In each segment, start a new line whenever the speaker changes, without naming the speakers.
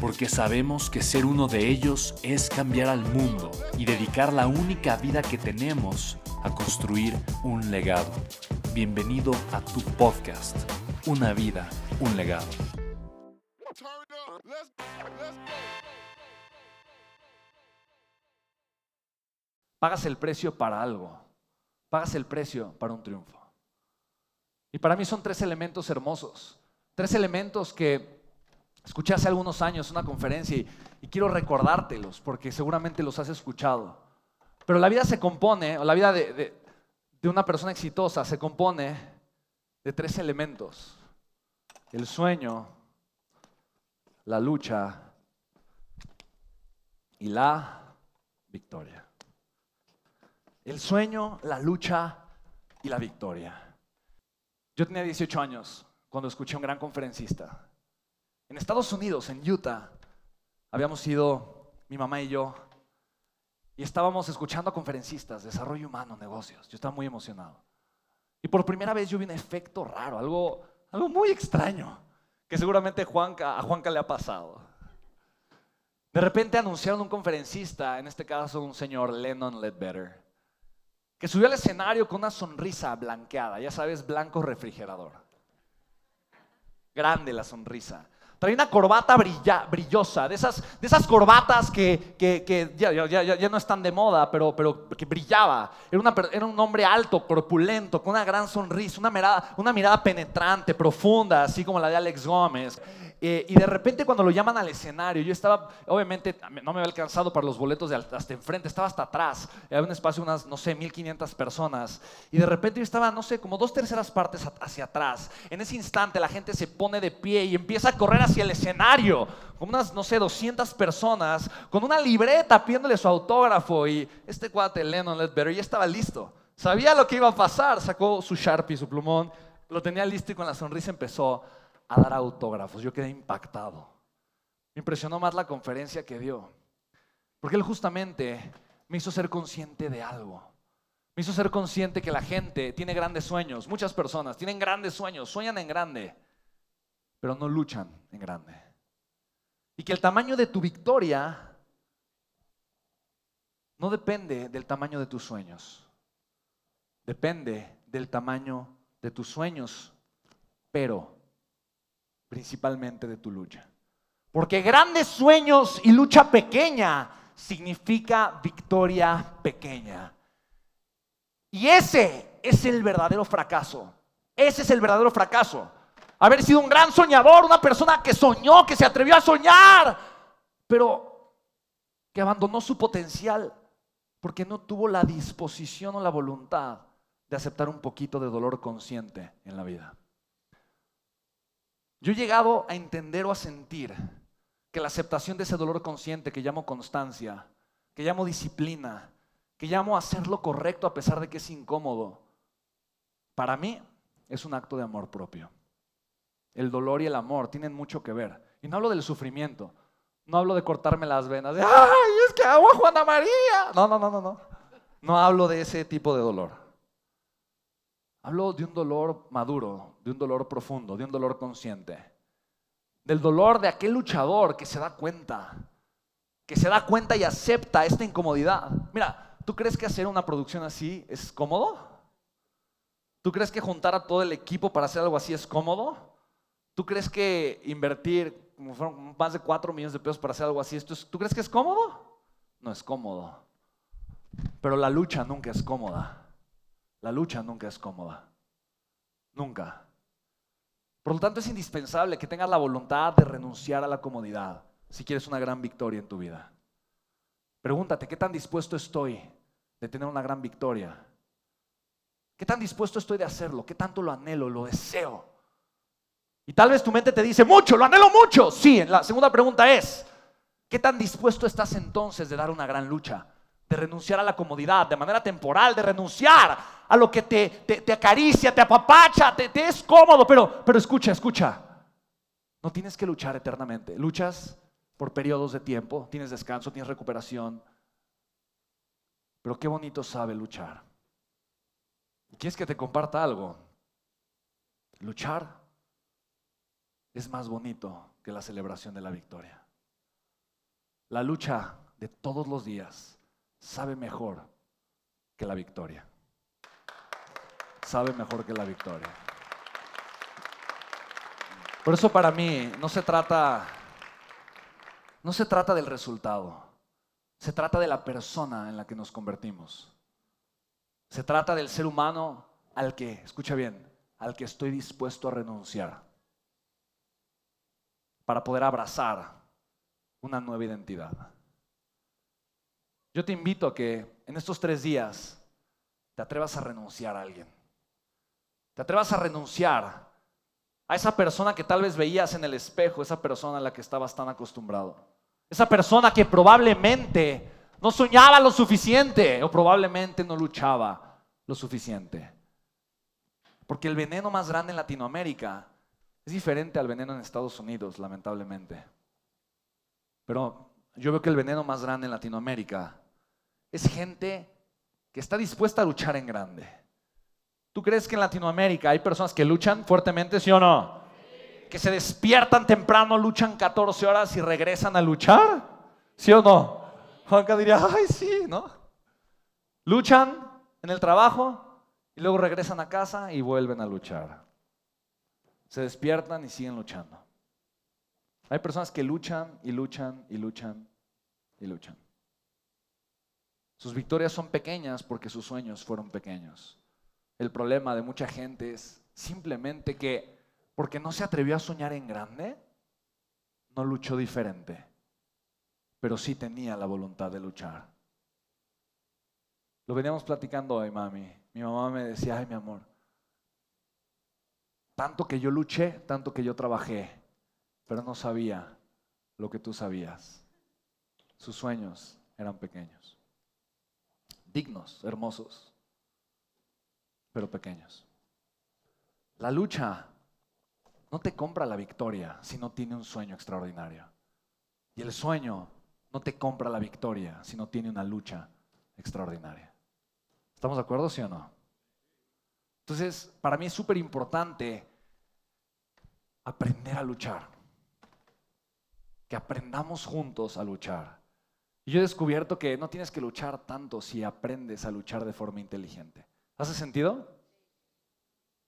porque sabemos que ser uno de ellos es cambiar al mundo y dedicar la única vida que tenemos a construir un legado. Bienvenido a tu podcast, Una vida, un legado. Pagas el precio para algo, pagas el precio para un triunfo. Y para mí son tres elementos hermosos, tres elementos que Escuché hace algunos años una conferencia y, quiero recordártelos porque seguramente los has escuchado. Pero la vida se compone, o la vida de, de una persona exitosa se compone de tres elementos. El sueño, la lucha y la victoria. El sueño, la lucha y la victoria. Yo tenía 18 años cuando escuché a un gran conferencista en Estados Unidos, en Utah, habíamos ido mi mamá y yo y estábamos escuchando a conferencistas, desarrollo humano, negocios. Yo estaba muy emocionado. Y por primera vez yo vi un efecto raro, algo, algo muy extraño, que seguramente Juanca, a Juanca le ha pasado. De repente anunciaron un conferencista, en este caso un señor Lennon Ledbetter, que subió al escenario con una sonrisa blanqueada, ya sabes, blanco refrigerador. Grande la sonrisa. Traía una corbata brillosa, de esas, de esas corbatas que, ya, no están de moda, pero, pero que brillaba. Era, era, un hombre alto, corpulento, con una gran sonrisa, una mirada, una mirada penetrante, profunda, así como la de Alex Gómez. Eh, y de repente cuando lo llaman al escenario, yo estaba, obviamente no me había alcanzado para los boletos de hasta enfrente, estaba hasta atrás, había un espacio de unas, no sé, 1500 personas. Y de repente yo estaba, no sé, como dos terceras partes hacia atrás. En ese instante la gente se pone de pie y empieza a correr hacia el escenario, con unas, no sé, 200 personas, con una libreta pidiéndole su autógrafo. Y este cuate, Lennon Ledbetter, ya estaba listo. Sabía lo que iba a pasar, sacó su Sharpie, su plumón, lo tenía listo y con la sonrisa empezó a dar autógrafos. Yo quedé impactado. Me impresionó más la conferencia que dio. Porque él justamente me hizo ser consciente de algo. Me hizo ser consciente que la gente tiene grandes sueños. Muchas personas tienen grandes sueños, sueñan en grande, pero no luchan en grande. Y que el tamaño de tu victoria no depende del tamaño de tus sueños. Depende del tamaño de tus sueños, pero principalmente de tu lucha. Porque grandes sueños y lucha pequeña significa victoria pequeña. Y ese es el verdadero fracaso. Ese es el verdadero fracaso. Haber sido un gran soñador, una persona que soñó, que se atrevió a soñar, pero que abandonó su potencial porque no tuvo la disposición o la voluntad de aceptar un poquito de dolor consciente en la vida. Yo he llegado a entender o a sentir que la aceptación de ese dolor consciente que llamo constancia, que llamo disciplina, que llamo hacer lo correcto a pesar de que es incómodo, para mí es un acto de amor propio. El dolor y el amor tienen mucho que ver. Y no hablo del sufrimiento, no hablo de cortarme las venas, de, ay, es que hago a Juana María. No, no, no, no, no. No hablo de ese tipo de dolor. Hablo de un dolor maduro, de un dolor profundo, de un dolor consciente. Del dolor de aquel luchador que se da cuenta, que se da cuenta y acepta esta incomodidad. Mira, ¿tú crees que hacer una producción así es cómodo? ¿Tú crees que juntar a todo el equipo para hacer algo así es cómodo? ¿Tú crees que invertir más de 4 millones de pesos para hacer algo así, ¿tú crees que es cómodo? No es cómodo.
Pero la lucha nunca es cómoda. La lucha nunca es cómoda. Nunca. Por lo tanto, es indispensable que tengas la voluntad de renunciar a la comodidad si quieres una gran victoria en tu vida. Pregúntate, ¿qué tan dispuesto estoy de tener una gran victoria? ¿Qué tan dispuesto estoy de hacerlo? ¿Qué tanto lo anhelo, lo deseo? Y tal vez tu mente te dice, mucho, lo anhelo mucho. Sí, la segunda pregunta es, ¿qué tan dispuesto estás entonces de dar una gran lucha? De renunciar a la comodidad, de manera temporal, de renunciar a lo que te, te, acaricia, te apapacha, te, te es cómodo. Pero, pero escucha, escucha. No tienes que luchar eternamente. Luchas por periodos de tiempo, tienes descanso, tienes recuperación. Pero qué bonito sabe luchar. ¿Quieres que te comparta algo? Luchar es más bonito que la celebración de la victoria. La lucha de todos los días sabe mejor que la victoria. Sabe mejor que la victoria. Por eso para mí no se trata no se trata del resultado, se trata de la persona en la que nos convertimos. Se trata del ser humano al que, escucha bien, al que estoy dispuesto a renunciar para poder abrazar una nueva identidad. Yo te invito a que en estos tres días te atrevas a renunciar a alguien. Te atrevas a renunciar a esa persona que tal vez veías en el espejo, esa persona a la que estabas tan acostumbrado. Esa persona que probablemente no soñaba lo suficiente o probablemente no luchaba lo suficiente. Porque el veneno más grande en Latinoamérica es diferente al veneno en Estados Unidos, lamentablemente. Pero yo veo que el veneno más grande en Latinoamérica es gente que está dispuesta a luchar en grande. ¿Tú crees que en Latinoamérica hay personas que luchan fuertemente, sí o no? que se despiertan temprano, luchan 14 horas y regresan a luchar? ¿Sí o no? Juanca diría, ay, sí, ¿no? Luchan en el trabajo y luego regresan a casa y vuelven a luchar. Se despiertan y siguen luchando. Hay personas que luchan y luchan y luchan y luchan. Sus victorias son pequeñas porque sus sueños fueron pequeños. El problema de mucha gente es simplemente que porque no se atrevió a soñar en grande, no luchó diferente, pero sí tenía la voluntad de luchar. Lo veníamos platicando hoy, mami. Mi mamá me decía, ay, mi amor, tanto que yo luché, tanto que yo trabajé, pero no sabía lo que tú sabías. Sus sueños eran pequeños, dignos, hermosos, pero pequeños. La lucha no te compra la victoria si no tiene un sueño extraordinario. Y el sueño no te compra la victoria si no tiene una lucha extraordinaria. ¿Estamos de acuerdo, sí o no? Entonces, para mí es súper importante aprender a luchar. Que aprendamos juntos a luchar. Y yo he descubierto que no tienes que luchar tanto si aprendes a luchar de forma inteligente. ¿Hace sentido?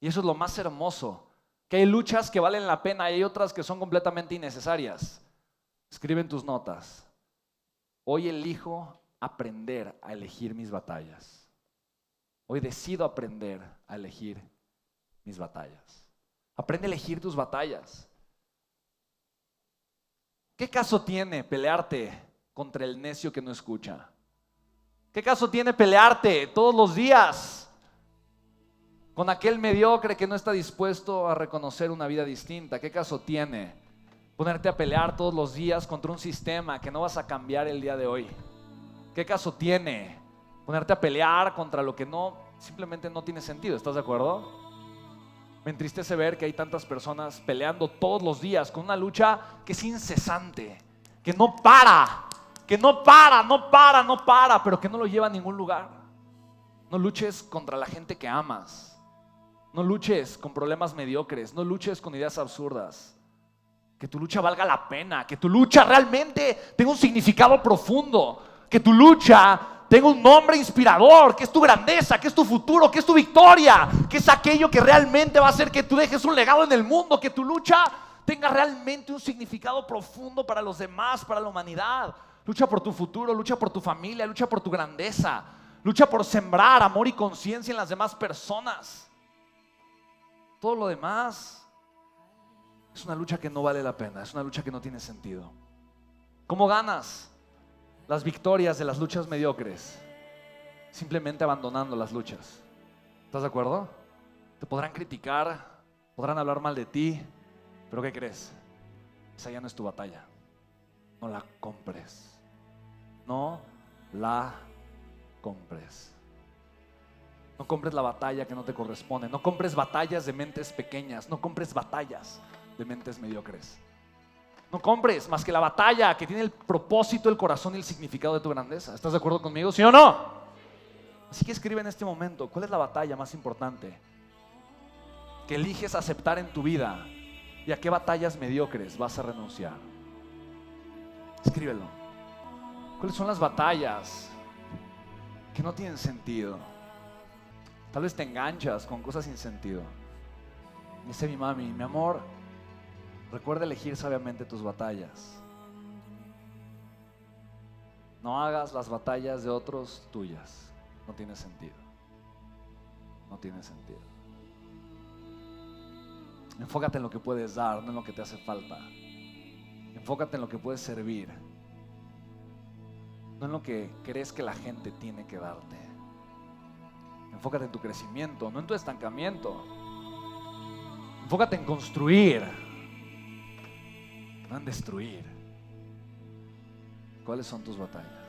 Y eso es lo más hermoso que hay luchas que valen la pena y hay otras que son completamente innecesarias. Escribe en tus notas. Hoy elijo aprender a elegir mis batallas. Hoy decido aprender a elegir mis batallas. Aprende a elegir tus batallas. ¿Qué caso tiene pelearte contra el necio que no escucha? ¿Qué caso tiene pelearte todos los días con aquel mediocre que no está dispuesto a reconocer una vida distinta. ¿Qué caso tiene ponerte a pelear todos los días contra un sistema que no vas a cambiar el día de hoy? ¿Qué caso tiene ponerte a pelear contra lo que no simplemente no tiene sentido? ¿Estás de acuerdo? Me entristece ver que hay tantas personas peleando todos los días con una lucha que es incesante, que no para, que no para, no para, no para, pero que no lo lleva a ningún lugar. No luches contra la gente que amas. No luches con problemas mediocres, no luches con ideas absurdas. Que tu lucha valga la pena, que tu lucha realmente tenga un significado profundo, que tu lucha tenga un nombre inspirador, que es tu grandeza, que es tu futuro, que es tu victoria, que es aquello que realmente va a hacer que tú dejes un legado en el mundo, que tu lucha tenga realmente un significado profundo para los demás, para la humanidad. Lucha por tu futuro, lucha por tu familia, lucha por tu grandeza. Lucha por sembrar amor y conciencia en las demás personas. Todo lo demás es una lucha que no vale la pena, es una lucha que no tiene sentido. ¿Cómo ganas las victorias de las luchas mediocres? Simplemente abandonando las luchas. ¿Estás de acuerdo? Te podrán criticar, podrán hablar mal de ti, pero ¿qué crees? Esa ya no es tu batalla. No la compres. No la compres. No compres la batalla que no te corresponde. No compres batallas de mentes pequeñas. No compres batallas de mentes mediocres. No compres más que la batalla que tiene el propósito, el corazón y el significado de tu grandeza. ¿Estás de acuerdo conmigo? ¿Sí o no? Así que escribe en este momento, ¿cuál es la batalla más importante que eliges aceptar en tu vida? ¿Y a qué batallas mediocres vas a renunciar? Escríbelo. ¿Cuáles son las batallas que no tienen sentido? Tal vez te enganchas con cosas sin sentido. Dice mi mami, mi amor, recuerda elegir sabiamente tus batallas. No hagas las batallas de otros tuyas. No tiene sentido. No tiene sentido. Enfócate en lo que puedes dar, no en lo que te hace falta. Enfócate en lo que puedes servir, no en lo que crees que la gente tiene que darte. Enfócate en tu crecimiento, no en tu estancamiento. Enfócate en construir, no en destruir. ¿Cuáles son tus batallas?